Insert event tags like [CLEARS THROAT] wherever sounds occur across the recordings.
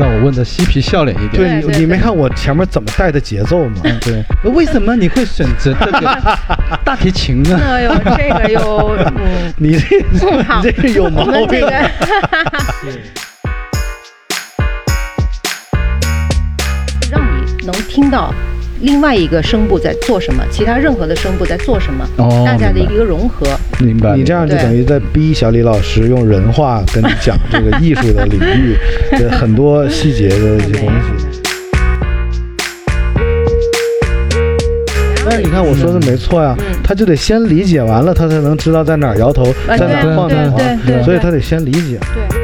让我问的嬉皮笑脸一点。对对你，你没看我前面怎么带的节奏吗？嗯，对。为什么你会选择这个 [LAUGHS] 大提琴呢？哎呦，这个又嗯，[LAUGHS] 你这你这是有毛病。个。[LAUGHS] 让你能听到另外一个声部在做什么，其他任何的声部在做什么，哦大家的一个融合。[LAUGHS] 明白。你这样就等于在逼小李老师用人话跟你讲这个艺术的领域 [LAUGHS] 的很多细节的一些东西。[LAUGHS] 但是你看我说的没错呀嗯，他就得先理解完了，他才能知道在哪儿摇头，啊在哪儿对晃弹对对对所以他得先理解。对。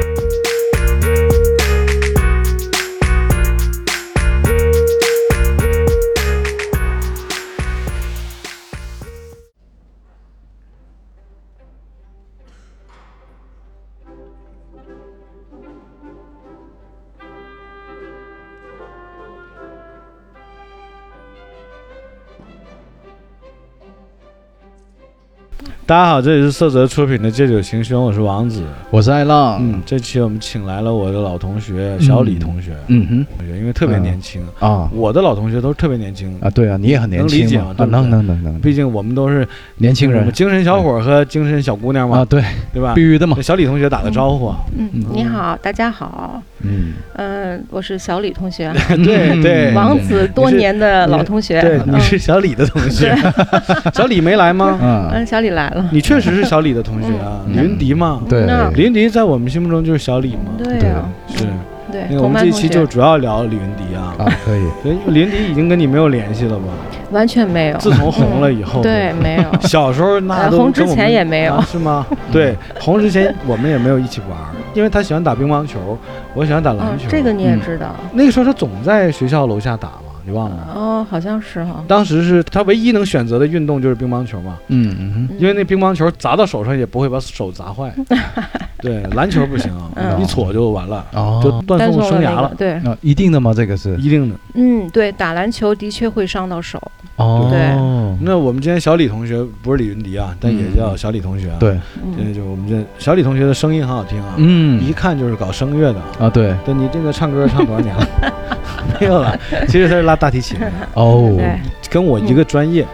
大家好，这里是色泽出品的《借酒行凶》，我是王子。我是爱浪。嗯，这期我们请来了我的老同学小李同学，嗯同学因为特别年轻，啊。我的老同学都是特别年轻。啊，对啊，你也很年能理轻嘛啊，解吗能能能能，毕竟我们都是年轻人。精神小伙和精神小姑娘嘛，啊，对，对吧？必？须的嘛。那。小李同学打个招呼啊，嗯，你好，大家好，嗯，嗯，我是小李同学，[LAUGHS] 对对，王子多年的老同学。对，嗯。你是小李的同学，[LAUGHS] 小李没来吗？啊，嗯，小李来了。你确实是小李的同学啊，嗯李云迪嘛，对那李云迪在我们心目中就是小李嘛，对啊，是。对，那个我们这一期就主要聊李云迪啊，啊，可以。所以李云迪已经跟你没有联系了吧？完全没有。自从红了以后，对，没有。[LAUGHS] 小时候那呃红之都跟我们前也没有啊是吗？对，红之前我们也没有一起玩，因为他喜欢打乒乓球，我喜欢打篮嗯球。，这个你也嗯知道。那个时候他总在学校楼下打嘛，你忘了？哦，好像是哈。当时是他唯一能选择的运动就是乒乓球嘛，嗯嗯因为那乒乓球砸到手上也不会把手砸坏。[LAUGHS] 对，篮球不行，嗯一戳就完了，就断送生涯了对，啊，一定的吗？这个是一定的。嗯，对，打篮球的确会伤到手。哦，对那我们今天小李同学不是李云迪啊，但也叫小李同学啊。，对，这嗯，就我们这小李同学的声音很好听啊，嗯一看就是搞声乐的。啊，对，对你这个唱歌唱多少年了？[LAUGHS] 没有了，其实他是拉大提琴，哦，跟我一个专业。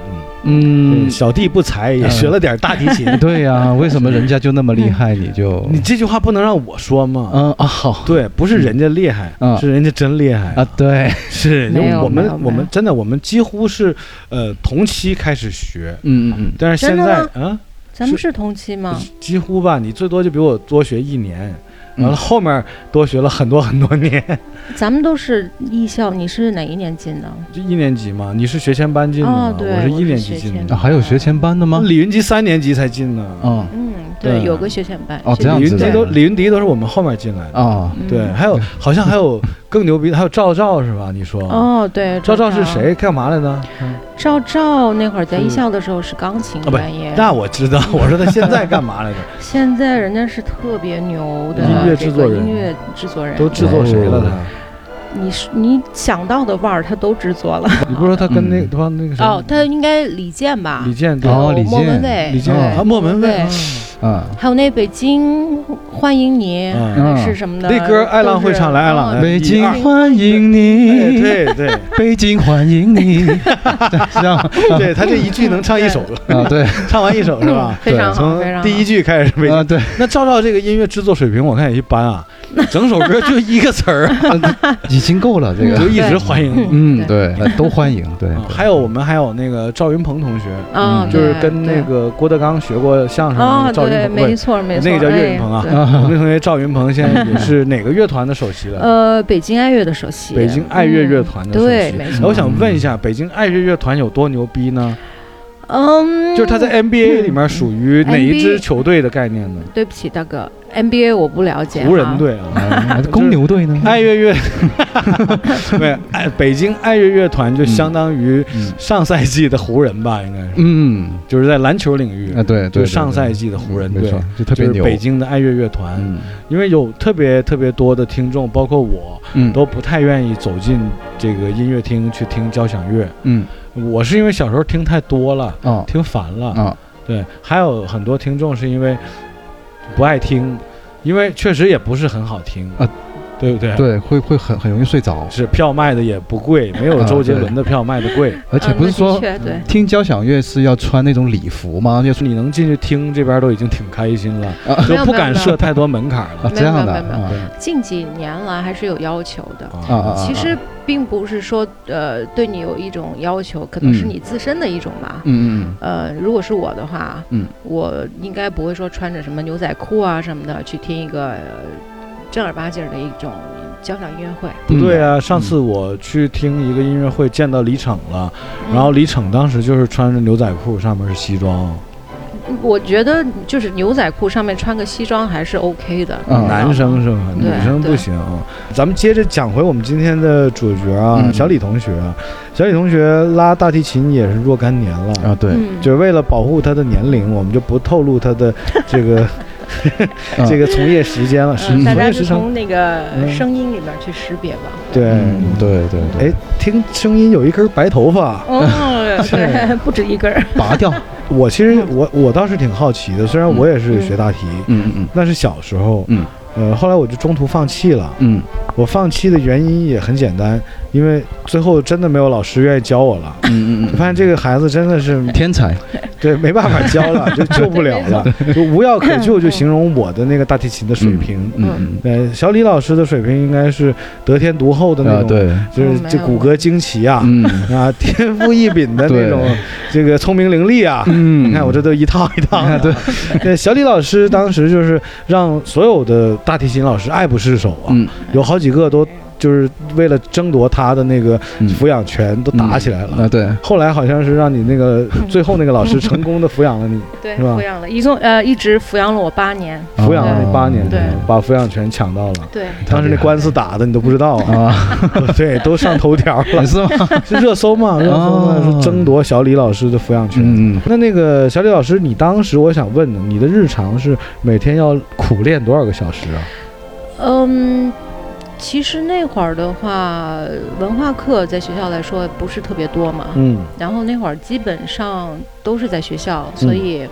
嗯，嗯，小弟不才，也学了点大提琴。[LAUGHS] 对呀，为什么人家就那么厉害，你就 [LAUGHS] 你这句话不能让我说吗？嗯啊好对，不是人家厉害，嗯。是人家真厉害。啊，对，是，因为我们我们真的我们几乎是呃同期开始学，嗯嗯嗯，但是现在啊咱们是同期吗？几乎吧，你最多就比我多学一年，嗯完了后面多学了很多很多年。[LAUGHS] 咱们都是艺校，你是哪一年进的？就一年级嘛，你是学前班进的嘛，哦对我是一年级进的啊，还有学前班的吗？李云迪三年级才进呢。啊嗯，对对，有个学前班。哦这样子李云迪都李云迪都是我们后面进来的。啊，嗯对，还有好像还有更牛逼的，还有赵照是吧？你说？哦，对，赵照是？谁？干嘛来的？嗯赵照那会儿在艺校的时候是钢琴专业，那我知道，[LAUGHS] 我说他现在干嘛来着？现在人家是特别牛的音乐制作人音乐制作人，都制作谁了哦他？你是你想到的腕儿他都制作了。[LAUGHS] 你不是说他跟那嗯。对吧？那个谁？哦，他应该李健吧？李健对。哦李健。莫文蔚，李健。对。啊，莫文蔚。对。啊。啊，还有那北京欢迎你是什么的，那歌爱浪会唱来爱浪北京欢迎哎你，对对。北京欢迎你，这 [LAUGHS] 样对，他这一句能唱一首。歌，啊，对。唱完一首是吧？[LAUGHS] 非常好，从非常好。第一句开始北京。啊，对，那照照这个音乐制作水平，我看也一般啊，整首歌就一个词儿，[LAUGHS] 已经够了，这个，就一直欢迎你。嗯，对，都欢迎，对，啊还有我们还有那个赵云鹏同学，啊，嗯就是跟那个郭德纲学过相声的那啊，个赵，云鹏，没错没错，那个叫岳云哎鹏啊对我们同学赵云鹏现在也是哪个乐团的首席了？呃，北京爱乐的首席，北京爱乐乐团的首席。对没错我想问一下，北京爱乐乐团有多牛逼呢？嗯，就是他在 NBA 里面属于哪一支球队的概念呢？对不起，大哥，NBA 我不了解，湖人。队啊。啊 [LAUGHS] 公牛队呢？爱乐乐，[LAUGHS] 对，爱北京爱乐乐团就相当于嗯上赛季的湖人吧，应该是，嗯，就是在篮球领域啊，对对，就上赛季的湖人队就特别牛，就是北京的爱乐乐团，嗯。因为有特别特别多的听众，包括我，嗯。都不太愿意走进这个音乐厅去听交响乐。嗯。我是因为小时候听太多了，啊听烦了。啊对，还有很多听众是因为不爱听，因为确实也不是很好听啊。对不对？，对，会会很很容易睡着，是票卖的也不贵，没有啊周杰伦的票卖的贵。[LAUGHS] 而且不是说听交响乐是要穿那种礼服吗？就是你能进去听，这边都已经挺开心了，啊就不敢设太多门槛啊了。这样的没有没有近几年来还是有要求的。啊其实并不是说呃对你有一种要求，可能是嗯你自身的一种吧。嗯嗯呃，如果是我的话，嗯，我应该不会说穿着什么牛仔裤啊什么的去听一个、呃正儿八经的一种交响音乐会。对啊，上次我去听一个音乐会，见到李逞了，嗯。然后李逞当时就是穿着牛仔裤，上面是西装，我觉得就是牛仔裤上面穿个西装还是 OK 的。嗯。男生是吧？女生不行。咱们接着讲回我们今天的主角啊，嗯。小李同学啊，小李同学拉大提琴也是若干年了。啊，对，嗯，就是为了保护他的年龄，我们就不透露他的这个嗯 [LAUGHS] 这个从业时间了，时嗯，大家从那个嗯。声音里面去识别吧。对，嗯对对对，哎，听声音有一根白头发，哦，[LAUGHS] 是，[LAUGHS] 不止一根。拔掉，我其实我我倒是挺好奇的，虽然我也是学大提，嗯嗯那是小时候，嗯。呃，后来我就中途放弃了。嗯。我放弃的原因也很简单，因为最后真的没有老师愿意教我了。嗯嗯嗯。发现这个孩子真的是嗯，天才，对没办法教了，[LAUGHS] 就救不了了，就无药可救，就形容我的那个大提琴的水平。嗯对，小李老师的水平应该是得天独厚的那种，对，就是这骨骼惊奇啊，嗯。啊，天赋异禀的那种，这个聪明伶俐啊。嗯，你看我这都一套一套的。对，对，小李老师当时就是让所有的大提琴老师爱不释手啊，嗯。有好几个都就是为了争夺他的那个嗯抚养权都打起来了。啊，对，后来好像是让你那个 [LAUGHS] 最后那个老师成功的抚养了你，[LAUGHS] 对，是吧抚养了，一共呃一直抚养了我八年。抚养了你八年，对把抚养权抢到了。对，当时那官司打的你都不知道啊，啊，[LAUGHS] 对，都上头条了，是吗？是热搜嘛？热搜嘛，哦说争夺小李老师的抚养权。嗯嗯那那个小李老师，你当时我想问呢，你的日常是每天要苦练多少个小时啊？嗯，其实那会儿的话，文化课在学校来说不是特别多嘛，嗯，然后那会儿基本上都是在学校，所以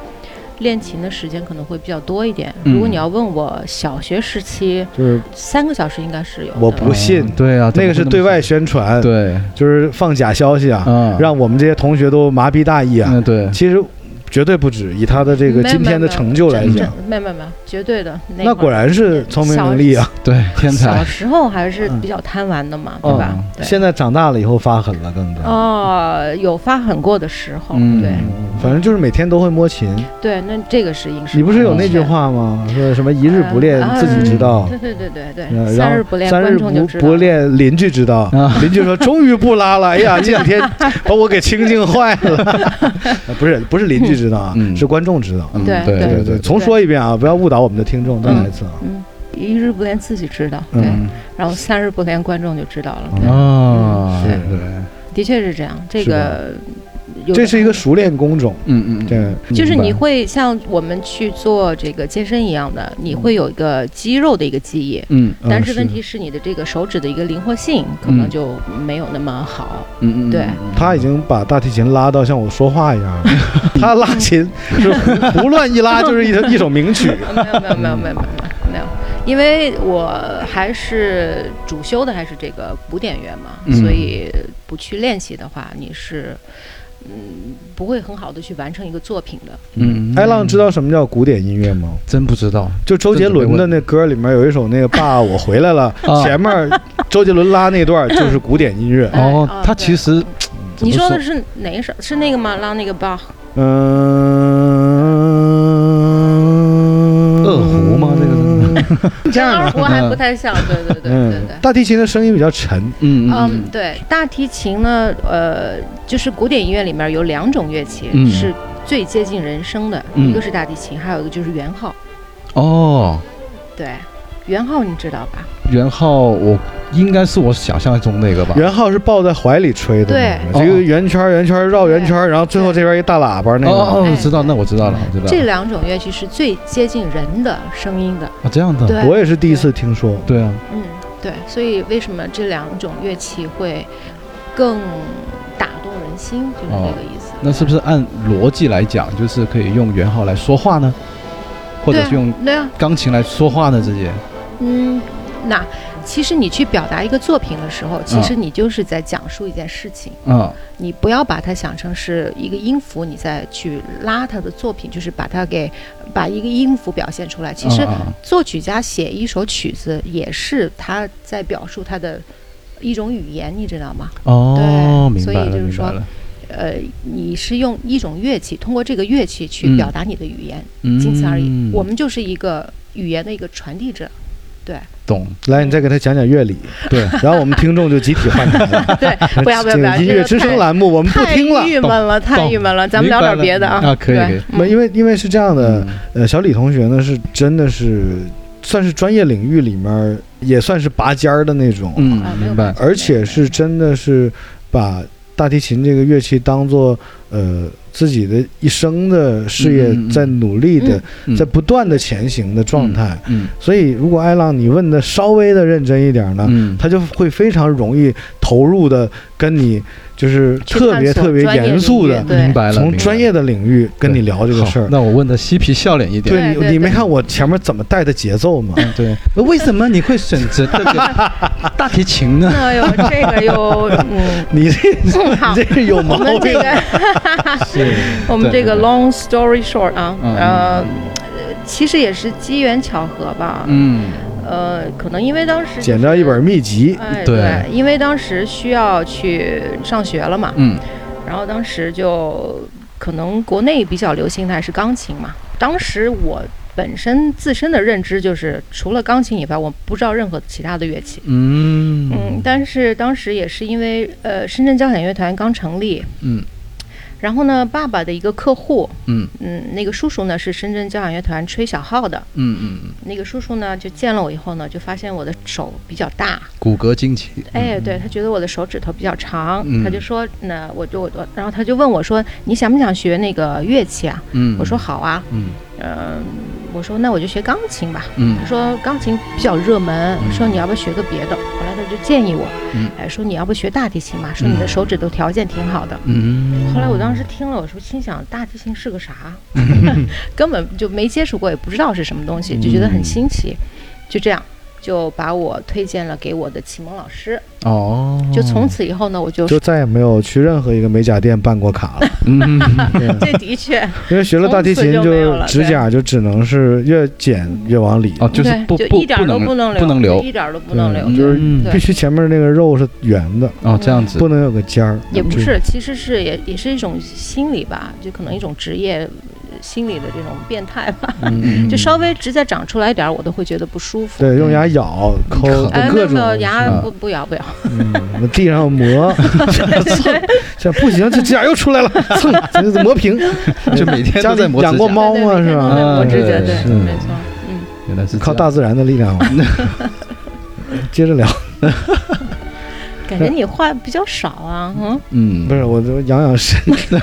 练琴的时间可能会比较多一点。嗯。如果你要问我小学时期，就是三个小时应该是有的。我不信。哦对啊，那个是对外宣宣传，，对，就是放假消息啊，啊，让我们这些同学都麻痹大意啊。嗯对，其实绝对不止，以他的这个今天的成就来讲，没有没有没有，绝对的。那果然是聪明伶俐啊。对，天才小，时候还是比较贪玩的嘛，对吧？现在长大了以后发狠了，更加。哦，有发狠过的时候，嗯对嗯反正就是每天都会摸琴。对，那这个是应试。你不是有那句？话吗？说什么一日不练啊自己知道，对对对对对，呃然后三日不练观三日不众就知道。不练邻居知道啊。邻居说终于不拉了，哎呀，这两天把我给清静坏了。呃 [LAUGHS] 不是不是邻居知道啊，嗯是观众知道。嗯对对对对，重说一遍啊，不要误导我们的听众，再来一次啊。嗯，一日不练自己知道，对，嗯然后三日不练观众就知道了。对，啊，对对，的确是这样。这个有这是一个熟练工种，嗯嗯，对就是你会像我们去做这个健身一样的，你会有一个肌肉的一个记忆。嗯嗯但是问题是你的这个手指的一个灵活性可能就没有那么好。嗯嗯，对。他已经把大提琴拉到像我说话一样，[LAUGHS] 他拉琴 [LAUGHS] 是胡胡乱一拉就是一一首名曲。[LAUGHS] 没有没有没有没有没有没有没有，因为我还是主修的还是这个古典乐嘛，嗯。所以不去练习的话，你是嗯不会很好的去完成一个作品的。嗯，艾浪知道什么叫古典音乐吗？真不知道，就周杰伦的那歌里面有一首那个“爸，我回来了”，[LAUGHS] 啊前面周杰伦拉那段就是古典音乐。哦，他其实你说的是哪一首？是那个吗？拉那个爸？嗯，这样的。我还不太像。对对对对嗯对，。大提琴的声音比较沉，嗯嗯，对，大提琴呢，呃，就是古典音乐里面有两种乐器、嗯是最接近人声的，嗯一个是大提琴，还有一个就是圆号。哦，对，圆号你知道吧？元昊我应该是我想象中那个吧，圆号是抱在怀里吹的对一个，圆圈圆圈绕圆圈，然后最后这边一大喇叭那个。哦我知道，那我知道了，我知道，这两种乐器是最接近人的声音的。啊这样的，对我也是第一次听说。对啊，嗯，对，所以为什么这两种乐器会更打动人心，就是哦这个意思。那是不是按逻辑来讲，就是可以用元昊来说话呢？或者是用钢琴来说话呢？这些，嗯，那其实你去表达一个作品的时候，其实你就是在讲述一件事情。嗯你不要把它想成是一个音符，你再去拉他的作品，就是把它给把一个音符表现出来。其实作曲家写一首曲子，也是他在表述他的一种语言，你知道吗？哦，对明白，所以就是说呃，你是用一种乐器，通过这个乐器去嗯表达你的语言，嗯仅此而已。我们就是一个语言的一个传递者。对懂，来，你再给他讲讲乐理，对，然后我们听众就集体换台了。对，[LAUGHS] 不要不要不要，这个音乐之声栏目我们不听了。郁闷了，太郁闷了，咱们聊点别的啊。啊可以对可以嗯因为因为是这样的，嗯呃，小李同学呢是真的是算是专业领域里面也算是拔尖儿的那种，嗯明白而且是真的是把大提琴这个乐器当做呃自己的一生的事业在努力的，嗯在不断的前行的状态。嗯所以，如果艾浪你问的稍微的认真一点呢，嗯，他就会非常容易投入的跟你就是特别特别严肃的明白了，从专业的领域跟你聊这个事儿。那我问的嬉皮笑脸一点，对你，你没看我前面怎么带的节奏吗？嗯对，为什么你会选择这个大提琴呢？[LAUGHS] 哎呦，这个又 [LAUGHS] 嗯，你这好。你这是有毛我们这病。我们这个 [LAUGHS] long story short 啊，嗯。呃，其实也是机缘巧合吧。嗯呃，可能因为当时捡到一本秘籍，哎，对。对，因为当时需要去上学了嘛，嗯。然后当时就可能国内比较流行的还是钢琴嘛。当时我本身自身的认知就是，除了钢琴以外，我不知道任何其他的乐器。嗯。嗯，但是当时也是因为呃，深圳交响乐团刚成立，嗯然后呢，爸爸的一个客户，嗯。嗯，那个叔叔呢是深圳交响乐团吹小号的，嗯嗯嗯，那个叔叔呢就见了我以后呢，就发现我的手比较大，骨骼惊奇，哎，对他觉得我的手指头比较长，嗯。他就说，那我就我，然后他就问我说，你想不想学那个乐器啊？嗯，我说好啊，嗯嗯、我说那我就学钢琴吧。嗯他说钢琴比较热门，嗯说你要不要学个别的？后来他就建议我，嗯哎，说你要不学大提琴吧？说你的手指头条件挺好的。嗯，后来我当时听了，我说心想大提琴是个啥？[LAUGHS] 根本就没接触过，也不知道是什么东西，就觉得很新奇。就这样，就把我推荐了给我的启蒙老师。哦，就从此以后呢，我就就再也没有去任何一个美甲店办过卡了。[LAUGHS] 嗯 [LAUGHS] 这的确因为学了大提琴，就指甲就只能是越剪越往里，哦，就是不不一点都不能不能留一点儿都不能留。就是必须前面那个肉是圆的，哦这样子，不能有个尖儿。也不，是其实是也也是一种心理吧，就可能一种职业呃心理的这种变态吧，嗯 [LAUGHS] 就稍微指甲长出来一点儿，我都会觉得不舒服。对，用牙咬、抠嗯哎，没各种有没有，牙啊不不咬不咬，嗯，地上磨，[LAUGHS] [LAUGHS] 蹭，这不行，这指甲又出来了，蹭，这磨平。就每天家里都在磨养过猫吗？对对是吧？每天都在磨指甲，对没错，嗯。原来是靠大自然的力量。接着聊，感觉你话比较少啊，嗯，嗯。不是我就养养身，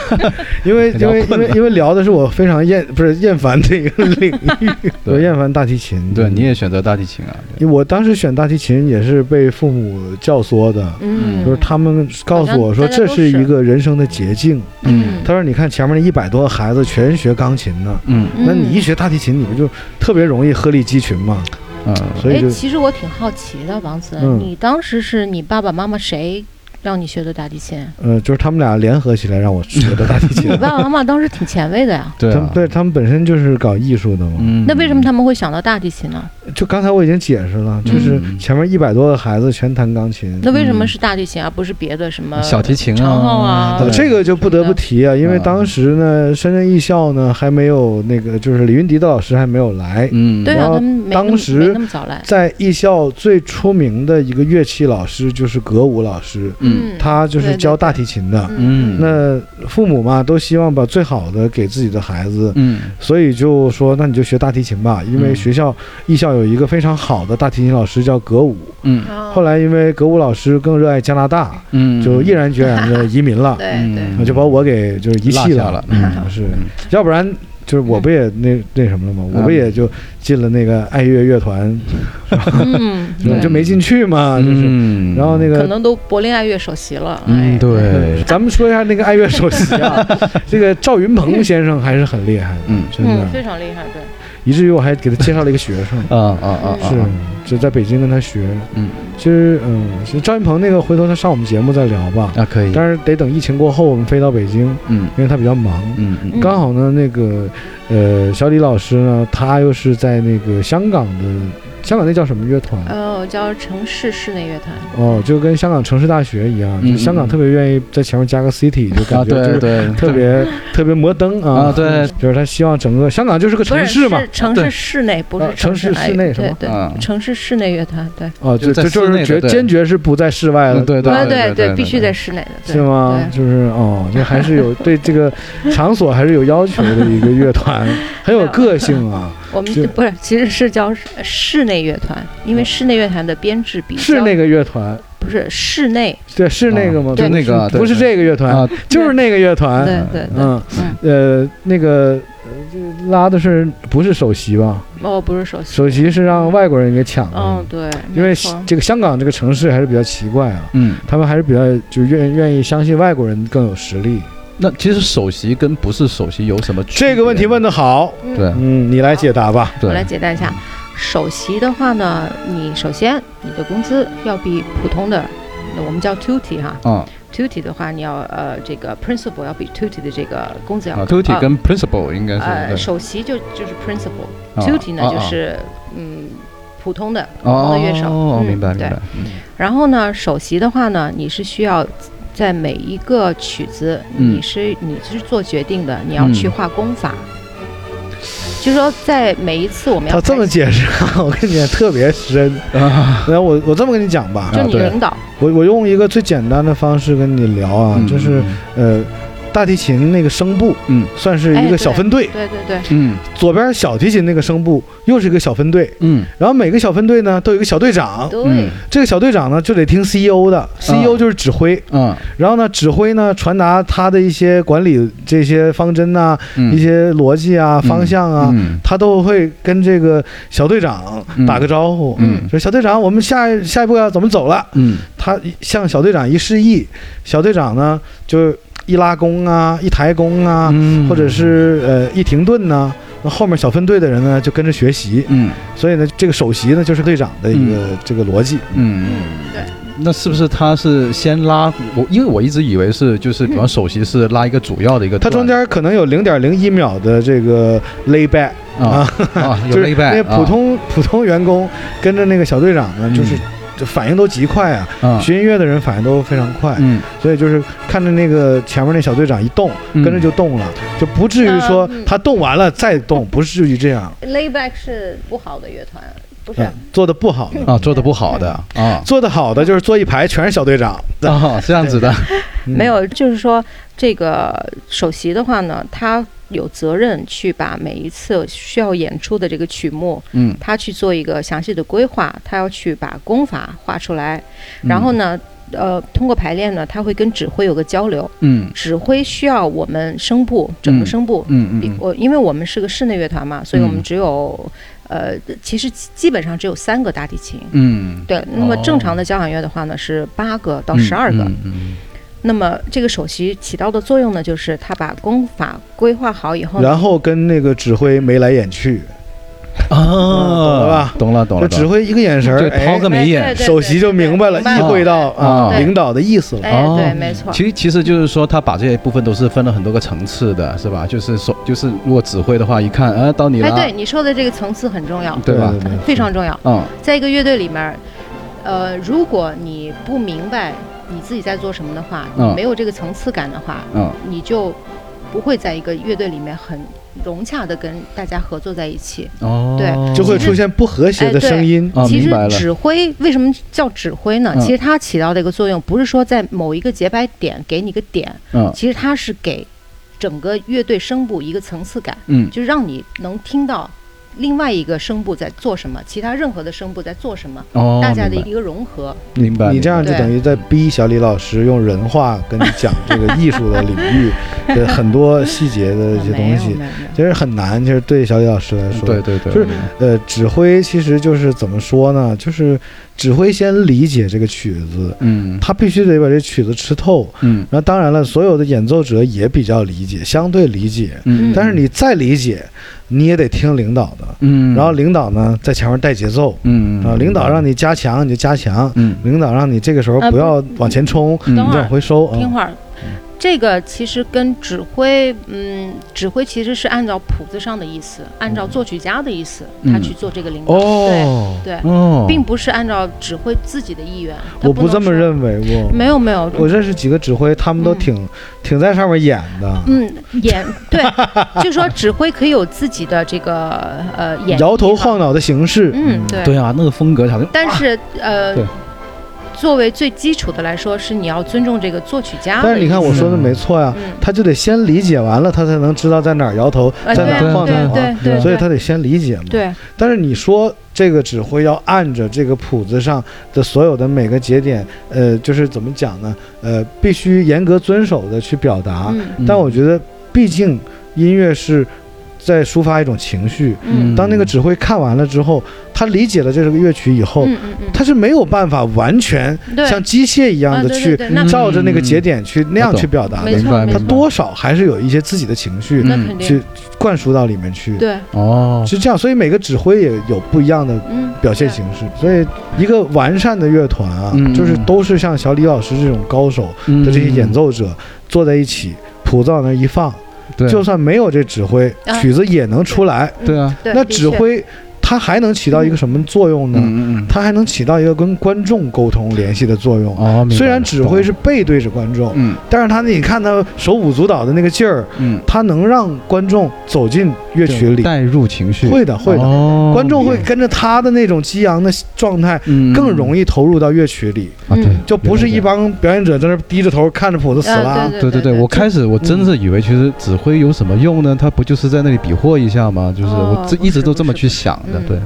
[LAUGHS] 因为因为因为因为聊的是我非常厌不是厌烦的一个 [LAUGHS] 领域，我厌烦大提琴。对，你也选择大提琴啊？因为我当时选大提琴也是被父母教唆的，嗯，就是他们告诉我说这是是一个人生的捷径。嗯。他说：“你看前面那一百多个孩子全学钢琴呢，嗯。那你一学大提琴，你不就特别容易鹤立鸡群嘛？嗯，哎，所以就其实我挺好奇的，王子，嗯你当时是你爸爸妈妈谁让你学的大提琴？呃，就是他们俩联合起来让我学的大提琴你。爸爸妈妈当时挺前卫的呀。对啊，他们对他们本身就是搞艺术的嘛。嗯，那为什么他们会想到大提琴呢？就刚才我已经解释了，就是嗯。前面一百多个孩子全弹钢琴。那为什么是大提琴而不是别的什么小提琴啊。长号啊？呃，对这个就不得不提啊，因为嗯当时呢，深圳艺校呢还没有那个，就是李云迪的老师还没有来。嗯，对啊，然后他们没那么当时没那么早来。在艺校最出名的一个乐器老师就是格武老师，嗯。他就是教大提琴的。嗯。那父母嘛，都希望把最好的给自己的孩子，嗯。所以就说那你就学大提琴吧，因为嗯。学校艺校有一个非常好的大提琴老师叫格武。后来因为格武老师更热爱加拿大，嗯，就毅然决然的移民了，对 [LAUGHS] 嗯对，那就把我给就是遗弃了。嗯，嗯是，要不然。就是我不也那那什么了吗？我不也就进了那个爱乐乐团，[LAUGHS] 就没进去嘛，就是。嗯，然后那个可能都柏林爱乐首席了。嗯哎，对，咱们说一下那个爱乐首席啊，[LAUGHS] 这个赵云鹏先生还是很厉害的，嗯。真的。嗯，非常厉害，对，以至于我还给他介绍了一个学生，啊啊啊啊！是就在北京跟他学。嗯其实嗯，其实赵云鹏那个回头他上我们节目再聊吧，啊，可以。但是得等疫情过后我们飞到北京，嗯因为他比较忙。嗯嗯刚好呢，那个呃，小李老师呢，他又是在那个香港的，香港那叫什么乐团？呃，我叫城市室内乐团。哦，就跟香港城市大学一样，嗯就香港特别愿意在前面加个 city，就啊，感觉就是对对，特别特别摩登啊。啊对，就是他希望整个香港就是个城市嘛是。城市室内，不啊是城城市室内是吗对城市室内乐团，对哦，就在就就是决坚决是不在室外的，嗯对对对对对，对必须在室内的，对是吗？就是哦，就还是有对这个场所还是有要求的一个乐团，[LAUGHS] 很有个性啊。我们不是，其实是叫室内乐团，因为室内乐团的编制比较是那个乐团，不是室内，对，是那个吗？对就那个不是这个乐团，啊，就是那个乐团。对对对，嗯嗯，呃，那个拉的是不是首席吧？哦，不是首席，首席是让外国人给抢了。嗯，对，因为这个香港这个城市还是比较奇怪啊，嗯，他们还是比较就愿愿意相信外国人更有实力。那其实首席跟不是首席有什么区别？这个问题问得好，嗯对。嗯，你来解答吧。对。我来解答一下。首席的话呢，你首先你的工资要比普通的，那我们叫 tutti 哈。嗯，tutti 的话你要呃这个 principal 要比 tutti 的这个工资要啊高。，tutti 呃跟 principal 应该是呃首席就就是 principal，啊 tutti 呢就是嗯普通的普通的乐手。哦，嗯明白明白，嗯。然后呢，首席的话呢，你是需要在每一个曲子，嗯。你是你是做决定的，你要去嗯画功法。就是说，在每一次我们要他这么解释啊，我跟你讲特别深。啊，然后我我这么跟你讲吧，就你对。领导，我我用一个最简单的方式跟你聊啊，嗯就是呃，大提琴那个声部嗯。算是一个小分队，对对对，嗯。左边小提琴那个声部又是一个小分队，嗯。然后每个小分队呢都有一个小队长，对。嗯。这个小队长呢就得听 CEO 的，CEO 就是指挥，嗯。然后呢指挥呢传达他的一些管理这些方针呐、嗯，一些逻辑啊、方向啊，嗯。他都会跟这个小队长打个招呼，嗯。说小队长，我们下一下一步要怎么走了？嗯。他向小队长一示意，小队长呢就一拉弓啊，一抬弓啊，嗯，或者是呃一停顿呐、那后面小分队的人呢就跟着学习，嗯。所以呢这个首席呢就是队长的一个、这个逻辑。嗯。嗯对。那是不是他是先拉我？因为我一直以为是就是，比方首席是拉一个主要的一个段，它中间可能有零点零一秒的这个 lay back，啊就是为普通、普通员工跟着那个小队长呢，就是嗯就反应都极快啊。啊学音乐的人反应都非常快，嗯。所以就是看着那个前面那小队长一动，嗯。跟着就动了，就不至于说嗯。他动完了再动，不至于这样。，layback 是不好的乐团，不是？嗯，做的不好的，啊做的不好的啊。做的好的就是坐一排全是小队长。啊这样子的。嗯。没有，就是说这个首席的话呢，他有责任去把每一次需要演出的这个曲目，嗯。他去做一个详细的规划，他要去把功法画出来，然后呢，呃，通过排练呢，他会跟指挥有个交流，嗯。指挥需要我们声部整个声部，比嗯。嗯我因为我们是个室内乐团嘛，所以我们嗯。只有。呃，其实基本上只有三个大提琴，嗯。对。那么哦。正常的交响乐的话呢，是八个到十二个。嗯嗯那么这个首席起到的作用呢，就是他把功法规划好以后，然后跟那个指挥眉来眼去，啊。懂了吧？懂了懂了，就指挥一个眼神儿，就抛哎个眉眼。首席就明白了，意会到啊对。领导的意思了。哎，哦对，没错，其实其实就是说，他把这些部分都是分了很多个层次的，是吧？就是说，就是如果指挥的话，一看，啊，到你了，哎，对你说的这个层次很重要，对吧？非常重要。嗯。在一个乐队里面，呃，如果你不明白你自己在做什么的话，嗯。你没有这个层次感的话，嗯。你就不会在一个乐队里面很融洽的跟大家合作在一起。哦，对就会出现不和谐的声音。啊，其实指挥为什么叫指挥呢？嗯。其实它起到的一个作用，不是说在某一个节拍点给你个点，嗯。其实它是给整个乐队声部一个层次感，嗯。就是让你能听到另外一个声部在做什么，其他任何的声部在做什么，哦，大家的一个融合。明白，你这样就等于在逼小李老师用人话跟你讲这个艺术的领域，[LAUGHS] 的很多细节的一些东西，其实很难。其实对小李老师来说，对对对，就是呃，指挥其实就是怎么说呢？就是指挥先理解这个曲子，嗯他必须得把这曲子吃透。嗯然后当然了，所有的演奏者也比较理解，相对理解。嗯，但是你再理解，你也得听领导的。嗯，然后领导呢，在前面带节奏嗯啊，领导让你加强你就加强，嗯领导让你这个时候啊不不要往前冲，嗯你就往回收啊。听会儿。这个其实跟指挥，嗯，指挥其实是按照谱子上的意思，按照作曲家的意思，嗯他去做这个领导。哦，对对，哦，并不是按照指挥自己的意愿。他我不这么。认为，我没有没有，我认识几个指挥，他们都嗯挺挺在上面演的，嗯，演对，[LAUGHS] 就说指挥可以有自己的这个呃演摇头晃脑的形式。嗯，对。对啊，那个风格好像，但是呃对，作为最基础的来说，是你要尊重这个作曲家。但是你看我说的没错呀，嗯，他就得先理解完了，他才能知道在哪儿摇头，呃在哪儿晃脑啊，对对，所以他得先理解嘛。对但是你说这个指挥要按着这个谱子上的所有的每个节点，呃，就是怎么讲呢？呃，必须严格遵守的去表达。但我觉得，毕竟音乐是在抒发一种情绪。嗯。当那个指挥看完了之后，他理解了这个乐曲以后，嗯嗯嗯，他是没有办法完全像机械一样啊的去照着那个节点去那样去表达的。他多少还是有一些自己的情绪去灌输到里面去。对，哦，是这样，所以每个指挥也有不一样的嗯，表现形式。所以一个完善的乐团啊，嗯就是都是像小李老师这种高手嗯的这些演，奏者坐在一起，谱子往那一放，对，就算没有这指挥，啊。曲子也能出来。嗯对啊，那指挥它还能起到一个什么作用呢？嗯嗯嗯，它还能起到一个跟观众沟通联系的作用。哦，虽然指挥是，背对着观众，嗯但是他你看他手舞足蹈的那个劲儿，嗯，他能让观众走进乐曲里。带入情绪，会的，会的。哦，观众会跟着他的那种激昂的状态，嗯更容易投入到乐曲里，啊，对嗯，就不是一帮表演者在那低着头看着谱子死了对对对对，我开始我真是以为其实指挥有什么用呢？他不就是在那里比划一下吗？就是我这一直都这么去想的，对，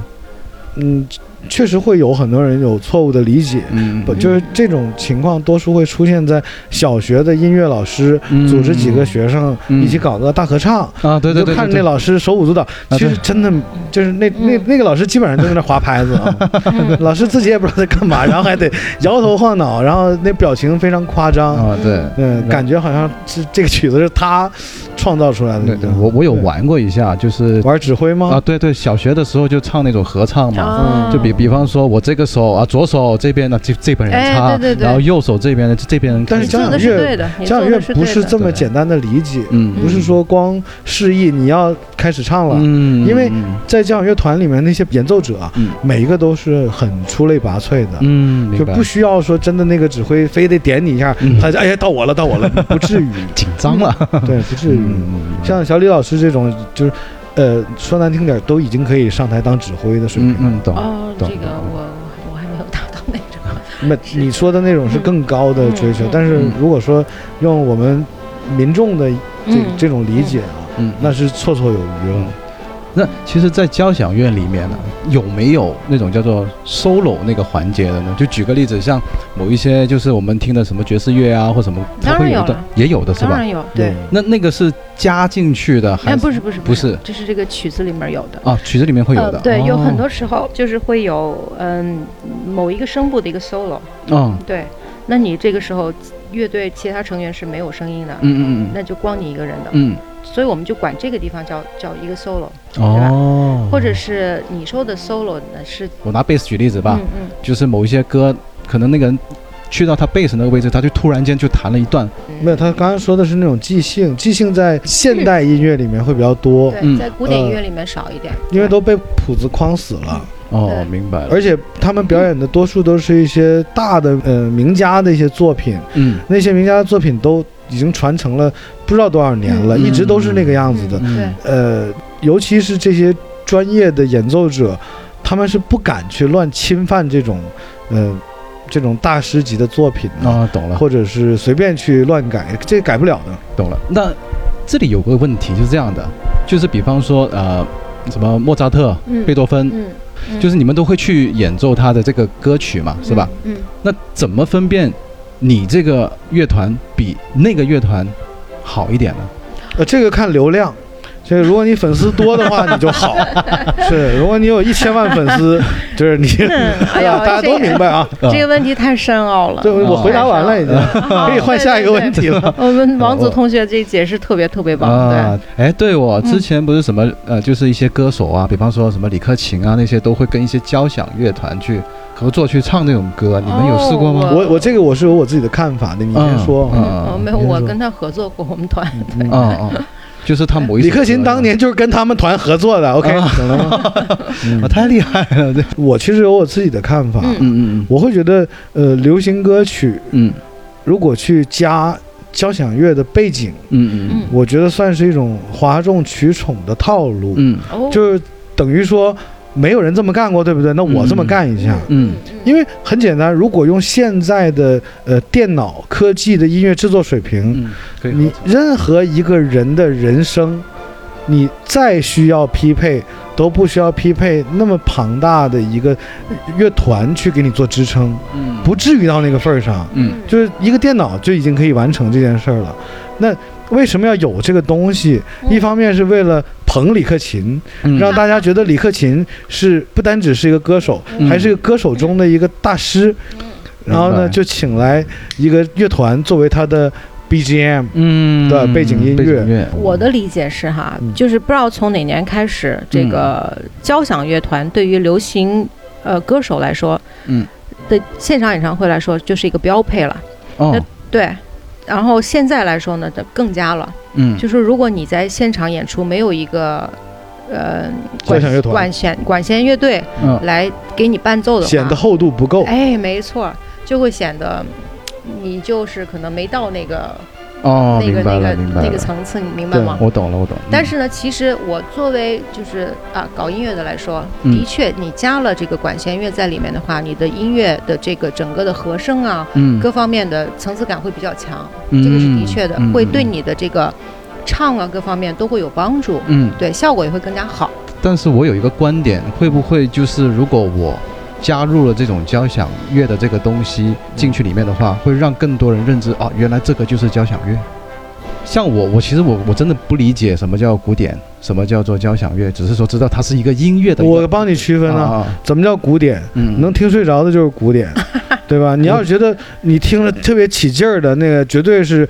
嗯，确实会有很多人有错误的理解。嗯不，就是这种情况，多数会出现在小学的音乐老师嗯组织几个学生嗯。一起搞个大合唱，啊，对对对，就看着那老师手舞足蹈，其实真的就是那那嗯。那个老师基本上就在那划拍子啊，嗯 [LAUGHS] 老师自己也不知道在干嘛，然后还得摇头晃脑，然后那表情非常夸张，啊，对。嗯，感觉好像是这个曲子是他创造出来的。对对，我我有玩过一下，就是玩指挥吗？啊，对对，小学的时候就唱那种合唱嘛，哦就比比方说我这个手啊，左手这边呢这这边人哎，对对对。然后右手这边呢这边人但是交响乐交响乐不是这么简单的理解，嗯不是说光示意你要开始唱了。嗯，因为嗯在交响乐团里面，那些演奏者每一个都是很出类拔萃的，就不需要说真的那个指挥非得点你一下，嗯。他就哎呀到我了到我了，不至于，[LAUGHS] 紧张了，对，不至于。嗯。像小李老师这种，就是呃说难听点，都已经可以上台当指挥的水平。嗯嗯懂哦，这懂个我我还没有达到那种。那你说的那种是更高的追求，但是嗯如果说用我们民众的这、嗯这种理解啊，嗯，那是绰绰有余了。那其实，在交响乐里面呢，有没有那种叫做 solo 那个环节的呢？就举个例子，像某一些就是我们听的什么爵士乐啊，或什么，它会有的当然有了，也有的是吧？当然有，对，那那个是加进去的，还哎，不是不是不是这是这个曲子里面有的。啊？曲子里面会有的，呃，对，有很哦多时候就是会有嗯某一个声部的一个 solo，嗯，对，那你这个时候乐队其他成员是没有声音的，嗯嗯嗯。那就光你一个人的，嗯所以我们就管这个地方叫叫一个 solo，嗯哦，或者是你说的 solo 呢是我拿贝斯举例子吧，嗯嗯。就是某一些歌，可能那个人去到他贝斯那个位置，他就突然间就弹了一段，嗯，没有，他刚刚说的是那种即兴，即兴在现代音乐里面会比较多，对，嗯在古典音呃乐里面少一点，因为都被谱子框死了。哦，明白了，而且他们表演的多数都是一些大的呃名家的一些作品，嗯。那些名家的作品都已经传承了不知道多少年了，嗯一直都是那个样子的。呃，尤其是这些专业的演奏者，他们是不敢去乱侵犯这种呃这种大师级的作品的，啊，懂了。或者是随便去乱改，这改不了的。懂了。那这里有个问题就是这样的，就是比方说呃，什么莫扎特、嗯贝多芬，嗯，嗯就是你们都会去演奏他的这个歌曲嘛，是吧？？嗯，那怎么分辨你这个乐团比那个乐团好一点的？呃，这个看流量。这个如果你粉丝多的话，你就好；[LAUGHS] 是，如果你有一千万粉丝，[LAUGHS] 就是你，哎呀，[LAUGHS] 大家都明白啊。这个问题太深奥了。对，我回答完了已经，可以换下一个问题了。我们王子同学这解释特别特别棒。对，哎，对我之前不是什么呃，就是一些歌手啊，比方说什么李克勤啊那些，都会跟一些交响乐团去合作去唱那种歌，你们有试过吗？我我这个我是有我自己的看法的，你先说。嗯，没有，我跟他合作过，我们团。嗯嗯。就是他某一李克勤当年就是跟他们团合作的，OK，[LAUGHS] 懂了吗？[LAUGHS] 我太厉害了，对。我其实有我自己的看法，嗯嗯嗯，我会觉得，呃，流行歌曲，嗯，如果去加交响乐的背景，嗯嗯，我觉得算是一种哗众取宠的套路，嗯，就是等于说。没有人这么干过，对不对？那我这么干一下，嗯，因为很简单，如果用现在的呃电脑科技的音乐制作水平，你任何一个人的人生，你再需要匹配，都不需要匹配那么庞大的一个乐团去给你做支撑，嗯，不至于到那个份儿上，嗯，就是一个电脑就已经可以完成这件事儿了，那。为什么要有这个东西？一方面是为了捧李克勤，让大家觉得李克勤是不单只是一个歌手，还是歌手中的一个大师。然后呢，就请来一个乐团作为他的 BGM，嗯，的背景音乐。我的理解是哈，就是不知道从哪年开始，这个交响乐团对于流行呃歌手来说，嗯，的现场演唱会来说就是一个标配了。哦，对。然后现在来说呢，这更加了。嗯，就是如果你在现场演出没有一个，呃，管弦乐团、管弦管弦乐队来给你伴奏的话，显得厚度不够。哎，没错，就会显得你就是可能没到那个。哦，那个那个那个层次，你明白吗？我懂了，我懂。但是呢，其实我作为就是啊搞音乐的来说，的确，你加了这个管弦乐在里面的话，你的音乐的这个整个的和声啊，各方面的层次感会比较强，这个是的确的，会对你的这个唱啊各方面都会有帮助。嗯，对，效果也会更加好。但是我有一个观点，会不会就是如果我。加入了这种交响乐的这个东西进去里面的话，会让更多人认知啊，原来这个就是交响乐。像我，我其实我我真的不理解什么叫古典，什么叫做交响乐，只是说知道它是一个音乐的。我帮你区分了，怎么叫古典？嗯，能听睡着的就是古典，[LAUGHS] 对吧？你要是觉得你听着特别起劲儿的那个，绝对是。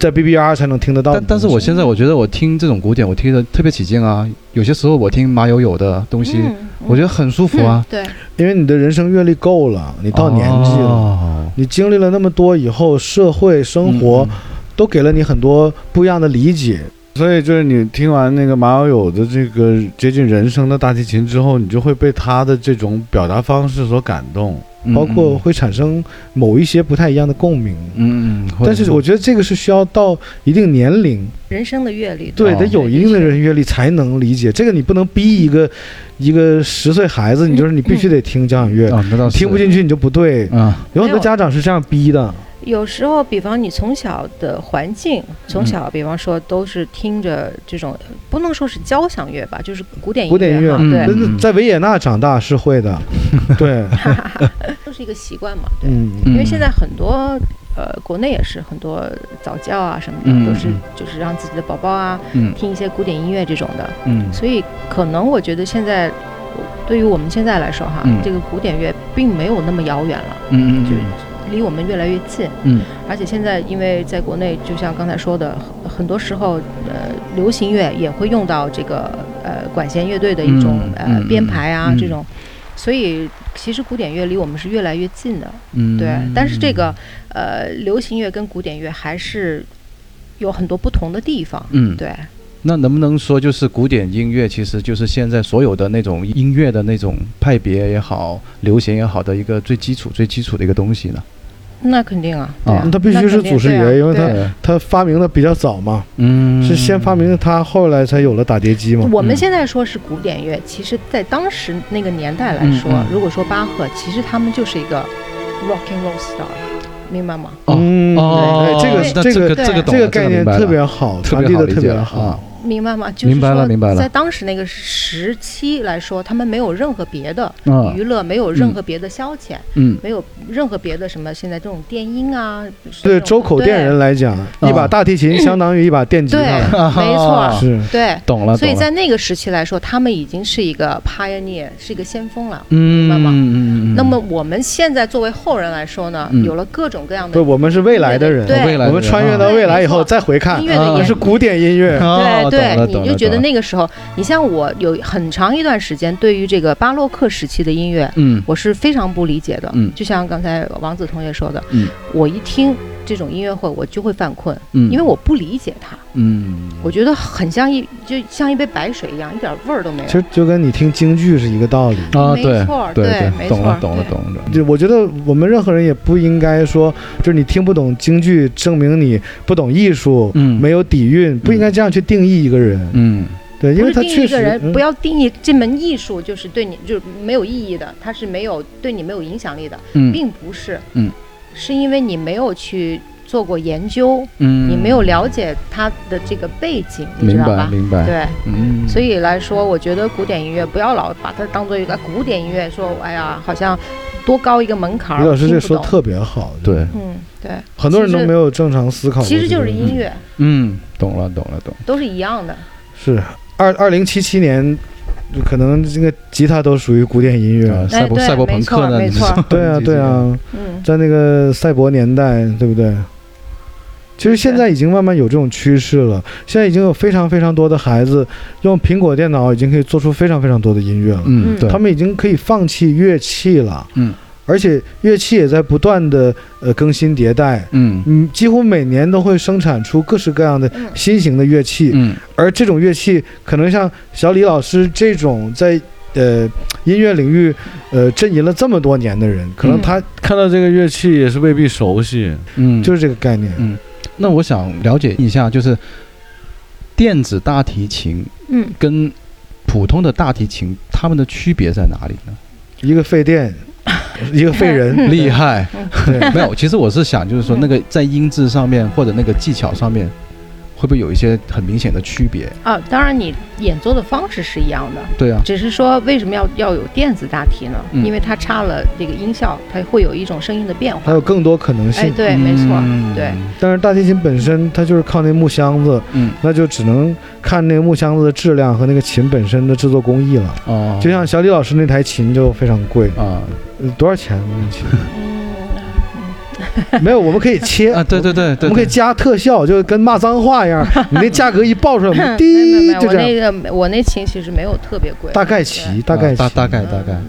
在 B B R 才能听得到。但但是我现在我觉得我听这种古典，我听得特别起劲啊。有些时候我听马友友的东西，我觉得很舒服啊。对，因为你的人生阅历够了，你到年纪了，你经历了那么多以后，社会生活都给了你很多不一样的理解。所以就是你听完那个马友友的这个接近人生的大提琴之后，你就会被他的这种表达方式所感动。包括会产生某一些不太一样的共鸣，嗯，但是我觉得这个是需要到一定年龄，人生的阅历，对，得有一定的人阅历才能理解。这个你不能逼一个一个十岁孩子，你就是你必须得听交响乐，听不进去你就不对。啊，有很多家长是这样逼的。有时候，比方你从小的环境，从小，比方说都是听着这种，不能说是交响乐吧，就是古典古典乐。对，在维也纳长大是会的，[LAUGHS] 对，[LAUGHS] 都是一个习惯嘛。对，因为现在很多呃，国内也是很多早教啊什么的，都是就是让自己的宝宝啊听一些古典音乐这种的。嗯，所以可能我觉得现在对于我们现在来说哈，这个古典乐并没有那么遥远了。嗯嗯，就。离我们越来越近，嗯，而且现在因为在国内，就像刚才说的，很多时候，呃，流行乐也会用到这个呃管弦乐队的一种呃编排啊这种，所以其实古典乐离我们是越来越近的，嗯，对。但是这个呃流行乐跟古典乐还是有很多不同的地方，嗯，对。那能不能说，就是古典音乐其实就是现在所有的那种音乐的那种派别也好，流行也好的一个最基础、最基础的一个东西呢？那肯定啊，啊，他必须是祖师爷，因为他他发明的比较早嘛，嗯，是先发明的他，后来才有了打碟机嘛。我们现在说是古典乐，其实在当时那个年代来说，如果说巴赫，其实他们就是一个 rock and roll star，明白吗？嗯，哦，这个这个这个这个概念特别好，传递的特别好。明白吗？就是说，在当时那个时期来说，他们没有任何别的娱乐，没有任何别的消遣，嗯，没有任何别的什么。现在这种电音啊，对周口店人来讲，一把大提琴 [CLEARS THROAT] 相当于一把电吉他，没错，是，对，懂了。所以在那个时期来说，他们已经是一个 pioneer，是一个先锋了，明白吗？嗯嗯那么我们现在作为后人来说呢，有了各种各样的，对，我们是未来的人，对，我们穿越到未来以后再回看，音乐的也是古典音乐，对对，你就觉得那个时候，你像我有很长一段时间，对于这个巴洛克时期的音乐，嗯，我是非常不理解的，嗯，就像刚才王子同学说的，嗯，我一听这种音乐会，我就会犯困，嗯，因为我不理解它，嗯，我觉得很像一就像一杯白水一样，一点味儿都没有，其实就跟你听京剧是一个道理。啊，对，对对，懂了懂了懂了，就我觉得我们任何人也不应该说，就是你听不懂京剧，证明你不懂艺术，嗯，没有底蕴，不应该这样去定义一个人，嗯。对，因为他确实，不要定义这门艺术就是对你就是没有意义的，它是没有对你没有影响力的，并不是，嗯，是因为你没有去做过研究，嗯，你没有了解它的这个背景，你知道吧？明白，对，嗯，所以来说，我觉得古典音乐不要老把它当做一个古典音乐，说哎呀，好像多高一个门槛。李老师这说特别好，对，嗯，对，很多人都没有正常思考，其实就是音乐，嗯，懂了，懂了，懂，都是一样的，是。二二零七七年，可能这个吉他都属于古典音乐，赛博赛博朋克呢？没错，对啊，对啊，[LAUGHS] 在那个赛博年代，对不对？其实现在已经慢慢有这种趋势了。现在已经有非常非常多的孩子用苹果电脑，已经可以做出非常非常多的音乐了。嗯，对，他们已经可以放弃乐器了。嗯。而且乐器也在不断的呃更新迭代，嗯嗯，几乎每年都会生产出各式各样的新型的乐器，嗯，而这种乐器可能像小李老师这种在呃音乐领域呃阵营了这么多年的人，可能他看到这个乐器也是未必熟悉，嗯，就是这个概念，嗯，那我想了解一下，就是电子大提琴，嗯，跟普通的大提琴，它们的区别在哪里呢？一个费电。一个费人 [LAUGHS] 厉害，没有。其实我是想，就是说那个在音质上面或者那个技巧上面，会不会有一些很明显的区别啊？当然，你演奏的方式是一样的，对啊。只是说为什么要要有电子大提呢？因为它插了这个音效，它会有一种声音的变化，还有更多可能性。哎，对，没错，对。但是大提琴本身它就是靠那木箱子，嗯，那就只能看那个木箱子的质量和那个琴本身的制作工艺了。哦，就像小李老师那台琴就非常贵啊。多少钱？[LAUGHS] 没有，我们可以切啊！对对对，我们可以加特效，就跟骂脏话一样。[LAUGHS] 你那价格一报出来，我们 [LAUGHS] 滴就这样。我那个我那琴其实没有特别贵，大概齐，大概大大概大概。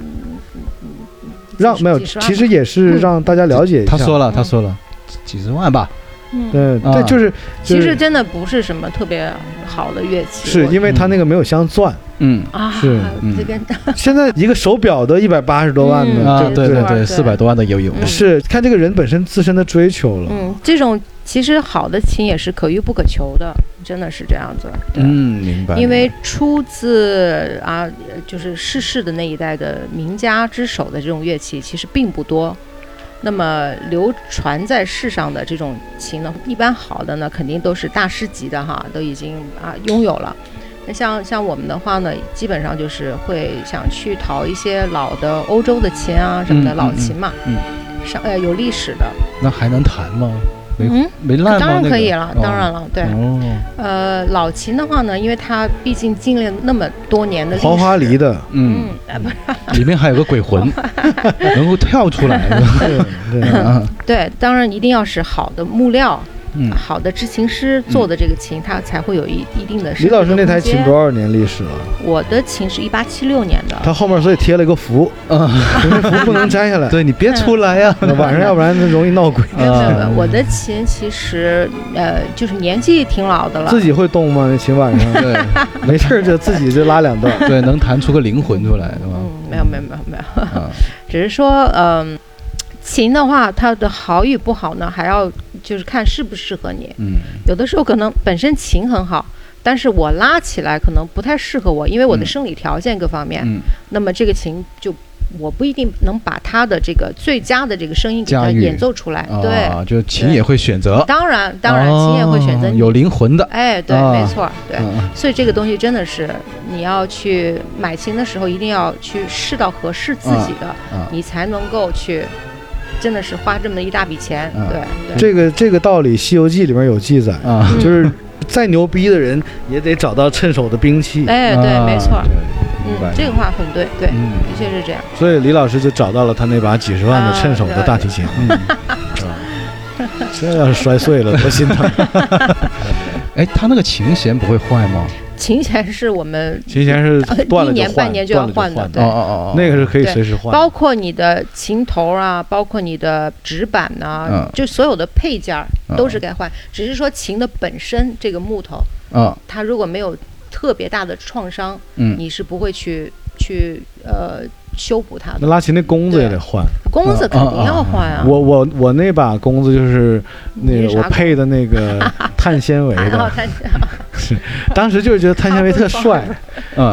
让没有，其实也是让大家了解一下。他说了，他说了，几十万吧。嗯，对，就是，其实真的不是什么特别好的乐器，是因为它那个没有镶钻。嗯啊，是这边 [LAUGHS] 现在一个手表都一百八十多万的啊，对对对，四百多万的也有。是看这个人本身自身的追求了。嗯，这种其实好的琴也是可遇不可求的，真的是这样子。嗯，明白。因为出自啊，就是逝世的那一代的名家之手的这种乐器，其实并不多。那么流传在世上的这种琴呢，一般好的呢，肯定都是大师级的哈，都已经啊拥有了。那像像我们的话呢，基本上就是会想去淘一些老的欧洲的琴啊什么的老琴嘛，嗯，上呃有历史的。那还能弹吗？嗯，没烂当然可以了，当然了，对。哦。呃，老秦的话呢，因为他毕竟经历了那么多年的黄花梨的，嗯，[LAUGHS] 里面还有个鬼魂，[LAUGHS] 能够跳出来。[LAUGHS] 对对对，当然一定要是好的木料。嗯，好的制琴师做的这个琴，它才会有一一定的。李老师那台琴多少年历史了？我的琴是一八七六年的。它后面所以贴了一个符，啊，[LAUGHS] 符不能摘下来。[LAUGHS] 对你别出来呀，[LAUGHS] 晚上要不然容易闹鬼。没有没有，我的琴其实呃就是年纪挺老的了。自己会动吗？那琴晚上？对，没事就自己就拉两段，对，能弹出个灵魂出来，是吧？嗯，没有没有没有没有，只是说嗯。琴的话，它的好与不好呢，还要就是看适不适合你。嗯，有的时候可能本身琴很好，但是我拉起来可能不太适合我，因为我的生理条件各方面。嗯，那么这个琴就我不一定能把他的这个最佳的这个声音给他演奏出来。对，就琴也会选择。当然，当然，琴也会选择有灵魂的。哎，对，没错，对。所以这个东西真的是你要去买琴的时候，一定要去试到合适自己的，你才能够去。真的是花这么一大笔钱，对，这个这个道理，《西游记》里面有记载啊，就是 [LAUGHS] 再牛逼的人也得找到趁手的兵器。哎，对，没错，嗯，这个话很对，对，的确是这样。所以李老师就找到了他那把几十万的趁手的大提琴，嗯，这 [LAUGHS] 要是摔碎了，多心疼。[LAUGHS] 哎，他那个琴弦不会坏吗？琴弦是我们琴弦是断了一年半年就要换的，对，哦哦哦，那个是可以随时换。包括你的琴头啊，包括你的指板呐，就所有的配件都是该换。只是说琴的本身这个木头，嗯，它如果没有特别大的创伤，嗯，你是不会去去呃。修补它的，那拉琴那弓子也得换，弓子肯定要换啊。我我我那把弓子就是那个我配的那个 [LAUGHS] 碳纤维的，[LAUGHS] 是当时就是觉得碳纤维特 [LAUGHS] 帅。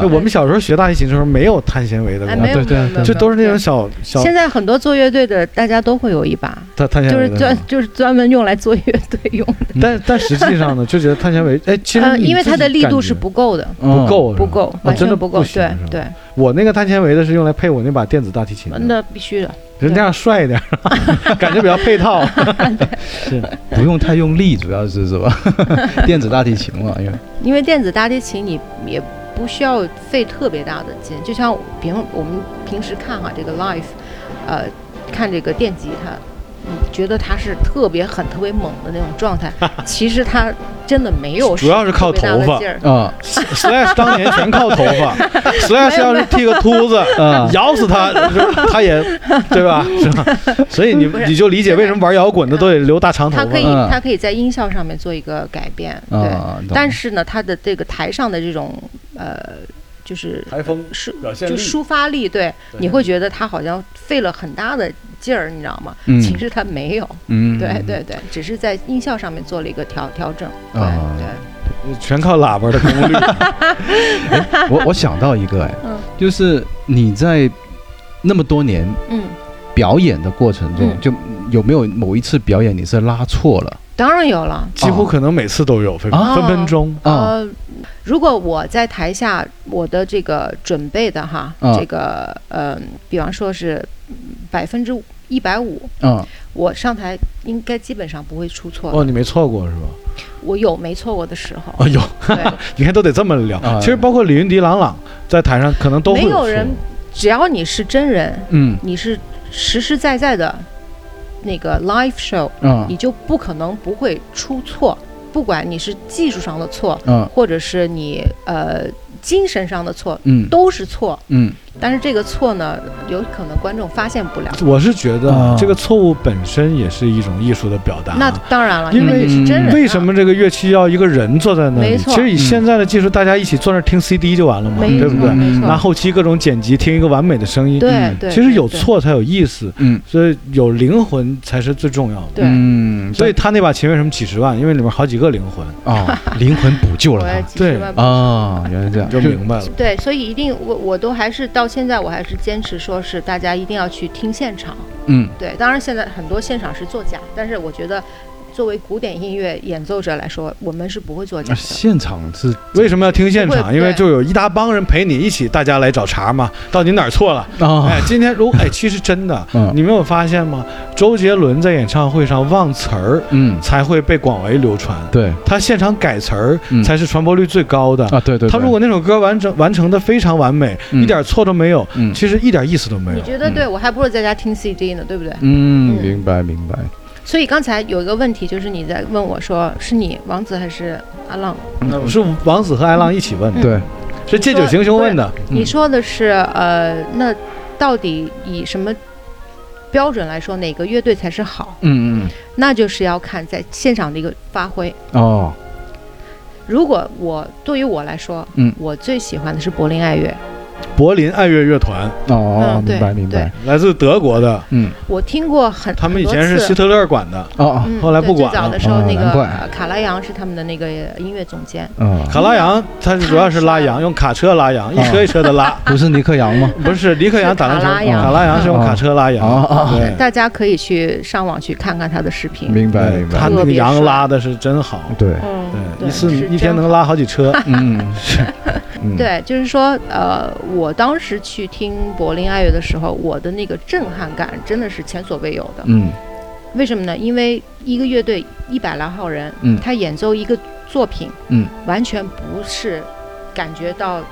就我们小时候学大提琴的时候没有碳纤维的，对对对，就都是那种小小。现在很多做乐队的大家都会有一把，碳碳纤维就是专就是专门用来做乐队用的。但但实际上呢，就觉得碳纤维哎，其实因为它的力度是不够的，不够不够，完全不够，对对。我那个碳纤维的是用来配我那把电子大提琴，那必须的，就那样帅一点，[LAUGHS] 感觉比较配套。[LAUGHS] 是不用太用力，主要是是吧？[LAUGHS] 电子大提琴嘛，因为因为电子大提琴你也不需要费特别大的劲，就像比方我们平时看哈这个 live，呃，看这个电吉他。觉得他是特别狠、特别猛的那种状态，[LAUGHS] 其实他真的没有，主要是靠头发啊。[LAUGHS] Slash 当年全靠头发，[LAUGHS] Slash 要是剃个秃子，咬死他，他也对吧？是吧？所以你你就理解为什么玩摇滚的都得留大长头发。他可以，他可以在音效上面做一个改变，对。但是呢，他的这个台上的这种呃。就是台风抒就抒发力，对，你会觉得他好像费了很大的劲儿，你知道吗？其实他没有，嗯，对对对，只是在音效上面做了一个调调整，对对，[LAUGHS] 全靠喇叭的功率。[LAUGHS] 我我想到一个哎，就是你在那么多年嗯表演的过程中，就有没有某一次表演你是拉错了？当然有了，几乎可能每次都有，分分分钟啊。如果我在台下，我的这个准备的哈，这个呃，比方说是百分之一百五，嗯，我上台应该基本上不会出错。哦，你没错过是吧？我有没错过的时候。哦，有，[LAUGHS] 你看都得这么聊。其实包括李云迪、郎朗在台上可能都会没有人，只要你是真人，嗯，你是实实在在的。那个 live show，嗯，你就不可能不会出错，不管你是技术上的错，嗯，或者是你呃精神上的错，嗯，都是错，嗯。但是这个错呢，有可能观众发现不了。我是觉得这个错误本身也是一种艺术的表达。那当然了，因为是真人。为什么这个乐器要一个人坐在那里？其实以现在的技术，大家一起坐那听 CD 就完了嘛，对不对？拿后期各种剪辑，听一个完美的声音。对对。其实有错才有意思，嗯，所以有灵魂才是最重要的。对，嗯。所以他那把琴为什么几十万？因为里面好几个灵魂啊，灵魂补救了他。对啊，原来这样，就明白了。对，所以一定我我都还是到现在我还是。坚持说是大家一定要去听现场，嗯，对，当然现在很多现场是作假，但是我觉得。作为古典音乐演奏者来说，我们是不会做假的。现场是为什么要听现场？因为就有一大帮人陪你一起，大家来找茬嘛。到底哪儿错了？哎，今天如哎，其实真的，[LAUGHS] 你没有发现吗？周杰伦在演唱会上忘词儿，嗯，才会被广为流传。对，他现场改词儿才是传播率最高的啊。对对，他如果那首歌完整完成的非常完美，一点错都没有，其实一点意思都没有。你觉得对我还不如在家听 CD 呢，对不对？嗯，明白明白。所以刚才有一个问题，就是你在问我说，是你王子还是阿浪？是王子和阿浪一起问的。对，是借酒行凶问的。你说的是呃，那到底以什么标准来说，哪个乐队才是好？嗯嗯。那就是要看在现场的一个发挥。哦。如果我对于我来说，嗯，我最喜欢的是柏林爱乐。柏林爱乐乐团哦，明白明白，来自德国的。嗯，我听过很，他们以前是希特勒管的哦，后来不管了。最早的时候，那个卡拉扬是他们的那个音乐总监。嗯，卡拉扬他主要是拉羊，用卡车拉羊，一车一车的拉。[LAUGHS] 不是尼克杨吗？[LAUGHS] 不是尼克杨打拉羊，卡拉扬是用卡车拉羊。对，大家可以去上网去看看他的视频。明白明白。他那个羊拉的是真好。对对，一次一天能拉好几车。[LAUGHS] 嗯，是。对，就是说，呃，我当时去听柏林爱乐的时候，我的那个震撼感真的是前所未有的。嗯，为什么呢？因为一个乐队一百来号人，嗯，他演奏一个作品，嗯，完全不是感觉到。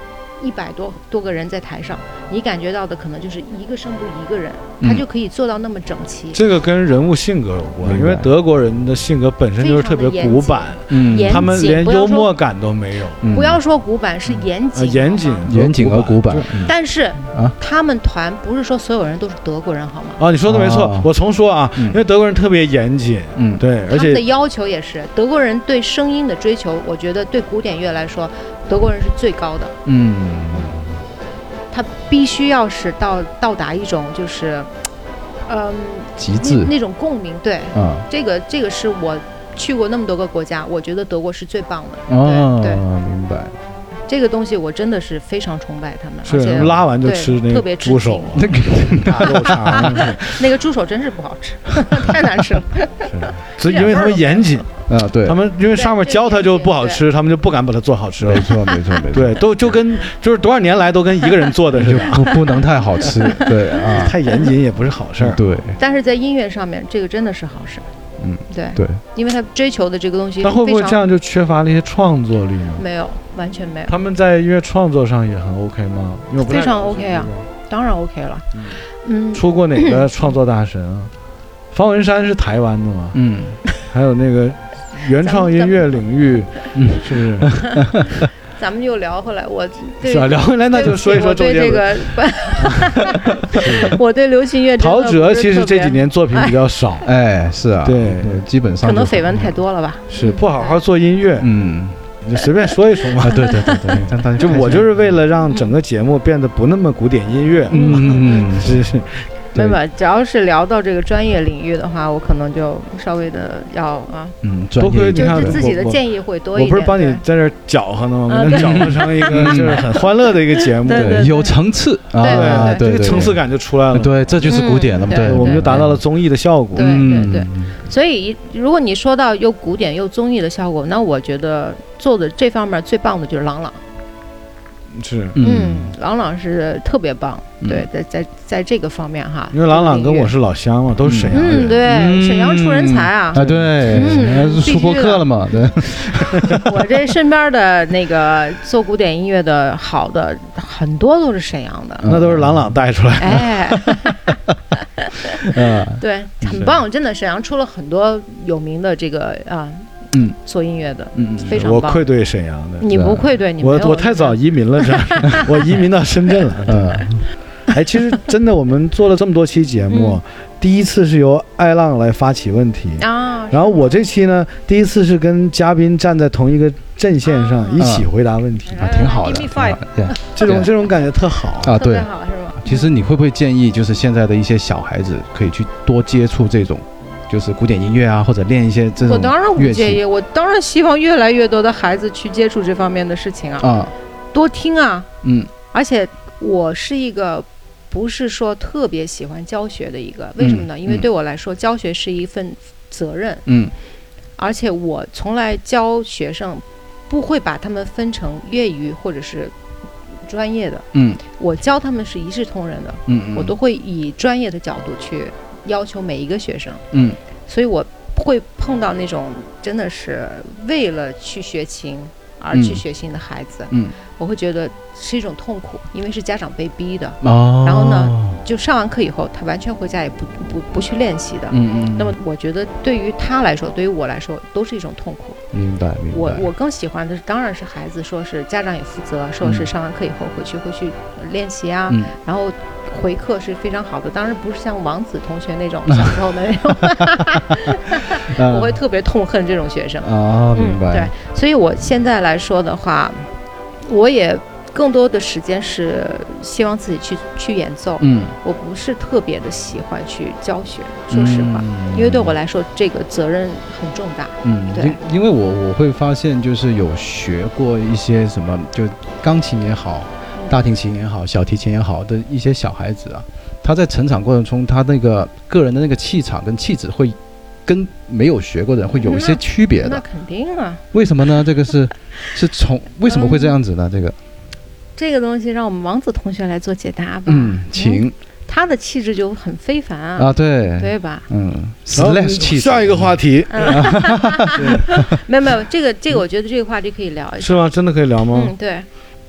一百多多个人在台上，你感觉到的可能就是一个声部一个人，他就可以做到那么整齐。这个跟人物性格有关，因为德国人的性格本身就是特别古板，嗯，他们连幽默感都没有。不要说古板，是严谨，严谨，严谨和古板。但是啊，他们团不是说所有人都是德国人，好吗？啊，你说的没错，我重说啊，因为德国人特别严谨，嗯，对，而且他们的要求也是德国人对声音的追求，我觉得对古典乐来说，德国人是最高的，嗯。他必须要是到到达一种就是，嗯，极致。那种共鸣，对，啊，这个这个是我去过那么多个国家，我觉得德国是最棒的，哦，对，明白。这个东西我真的是非常崇拜他们，是拉完就吃那个猪手，那个 [LAUGHS] 大肉肠，[LAUGHS] 那个猪手真是不好吃，[LAUGHS] 太难吃了。是，因为他们严谨啊，对他们因为上面教他就不好吃，他们就不敢把它做好吃了。没错，没错，没错。对，都就跟就是多少年来都跟一个人做的就不不能太好吃，[LAUGHS] 对啊，太严谨也不是好事儿。对，但是在音乐上面，这个真的是好事。嗯，对对，因为他追求的这个东西，他会不会这样就缺乏了一些创作力呢？没有，完全没有。他们在音乐创作上也很 OK 吗？非常 OK 啊，当然 OK 了。嗯，出过哪个 [LAUGHS] 创作大神啊？方文山是台湾的吗？嗯，还有那个原创音乐领域，嗯，是不是。[LAUGHS] 咱们又聊回来，我是吧？聊回来那就说一说周杰伦。这个 [LAUGHS] [LAUGHS] 我对流行乐。陶喆其实这几年作品比较少，哎，是啊，对，基本上可能绯闻太多了吧？是不好好做音乐，嗯，你就随便说一说嘛。对对对对，就我就是为了让整个节目变得不那么古典音乐，嗯，是是。对吧？只要是聊到这个专业领域的话，我可能就稍微的要啊，嗯，多亏就是自己的建议会多一点。我不是帮你在这搅和呢吗？[LAUGHS] 搅和成一个 [LAUGHS] 就是很欢乐的一个节目，[LAUGHS] 对，有层次啊，对，这个层次感就出来了。对，这就是古典了，对，我们就达到了综艺的效果。对对对。所以，如果你说到又古典又综艺的效果，那我觉得做的这方面最棒的就是郎朗。是，嗯，朗朗是特别棒，对，在在在这个方面哈，因为朗朗跟我是老乡嘛，都是沈阳人，对，沈阳出人才啊，啊，对，出播客了嘛，对。[LAUGHS] 我这身边的那个做古典音乐的好的很多都是沈阳的，那都是朗朗带出来的，哎，[LAUGHS] 嗯，对，很棒，真的，沈阳出了很多有名的这个啊。嗯，做音乐的，嗯，非常棒。我愧对沈阳的，你不愧对，你我我太早移民了，这 [LAUGHS] [LAUGHS] 我移民到深圳了。[LAUGHS] 嗯，哎，其实真的，我们做了这么多期节目，第一次是由爱浪来发起问题。啊，然后我这期呢，第一次是跟嘉宾站在同一个阵线上一起回答问题，啊，挺好的，这种这种感觉特好。啊，对，好是吧？其实你会不会建议，就是现在的一些小孩子可以去多接触这种？就是古典音乐啊，或者练一些这种我当然不介意，我当然希望越来越多的孩子去接触这方面的事情啊，啊，多听啊，嗯，而且我是一个不是说特别喜欢教学的一个，为什么呢？因为对我来说，教学是一份责任，嗯，而且我从来教学生不会把他们分成业余或者是专业的，嗯，我教他们是一视同仁的，嗯嗯，我都会以专业的角度去。要求每一个学生，嗯，所以我会碰到那种真的是为了去学琴而去学琴的孩子，嗯，我会觉得是一种痛苦，因为是家长被逼的，哦，然后呢，就上完课以后，他完全回家也不不不去练习的，嗯嗯，那么我觉得对于他来说，对于我来说，都是一种痛苦，明白明白。我我更喜欢的是当然是孩子，说是家长也负责，说是上完课以后回去会去练习啊，然后。回课是非常好的，当然不是像王子同学那种小时候的那种，[LAUGHS] 我会特别痛恨这种学生啊，明白。对，所以我现在来说的话，我也更多的时间是希望自己去去演奏。嗯，我不是特别的喜欢去教学，说实话，因为对我来说这个责任很重大。嗯，对，因为我我会发现就是有学过一些什么，就钢琴也好，大提琴也好，小提琴也好的一些小孩子啊，他在成长过程中，他那个个人的那个气场跟气质会。跟没有学过的人会有一些区别的，那肯定啊。为什么呢？这个是是从为什么会这样子呢？这个这个东西让我们王子同学来做解答吧。嗯，请。他的气质就很非凡啊，对对吧？嗯。下一个话题。[LAUGHS] 没有没有，这个这个，我觉得这个话题可以聊一下。是吗？真的可以聊吗？嗯，对。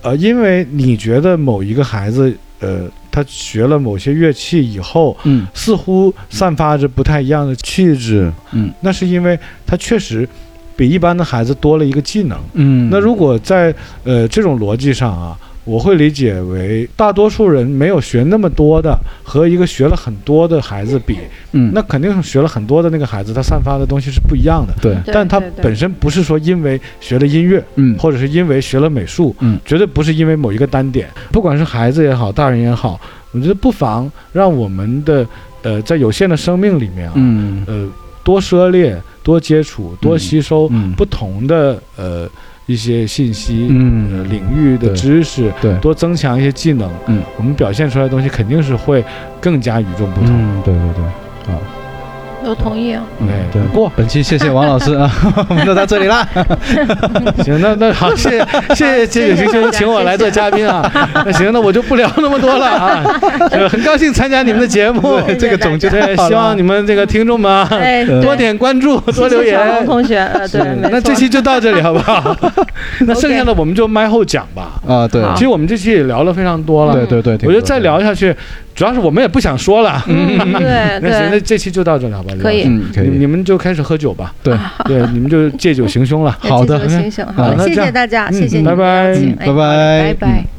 呃，因为你觉得某一个孩子，呃。他学了某些乐器以后，嗯，似乎散发着不太一样的气质，嗯，那是因为他确实比一般的孩子多了一个技能，嗯，那如果在呃这种逻辑上啊。我会理解为，大多数人没有学那么多的，和一个学了很多的孩子比，嗯，那肯定是学了很多的那个孩子，他散发的东西是不一样的。对，但他本身不是说因为学了音乐，嗯，或者是因为学了美术，嗯，绝对不是因为某一个单点。不管是孩子也好，大人也好，我觉得不妨让我们的，呃，在有限的生命里面啊，嗯，呃，多涉猎、多接触、多吸收不同的，呃。一些信息，嗯，领域的知识，对，多增强一些技能，嗯，我们表现出来的东西肯定是会更加与众不同。嗯，对对对，啊。都同意啊，对过本期谢谢王老师 [LAUGHS] 啊，我们就到这里啦。[LAUGHS] 行，那那好，谢谢谢谢谢星星请我来做嘉宾啊。[LAUGHS] 那行，那我就不聊那么多了啊。很高兴参加你们的节目，这个总结希望你们这个听众们多点关注，多留言。王同学，呃，对，那这期就到这里好不好？那剩下的我们就麦后讲吧。啊，对，其实我们这期也聊了非常多了。对对对，我觉得再聊下去。主要是我们也不想说了，对 [LAUGHS] 对，那行，那这期就到这了吧？可以，可以，你们就开始喝酒吧。对。对，你们就借酒行凶了。好的，行凶，好，谢谢大家，谢谢，拜拜，拜拜，拜拜。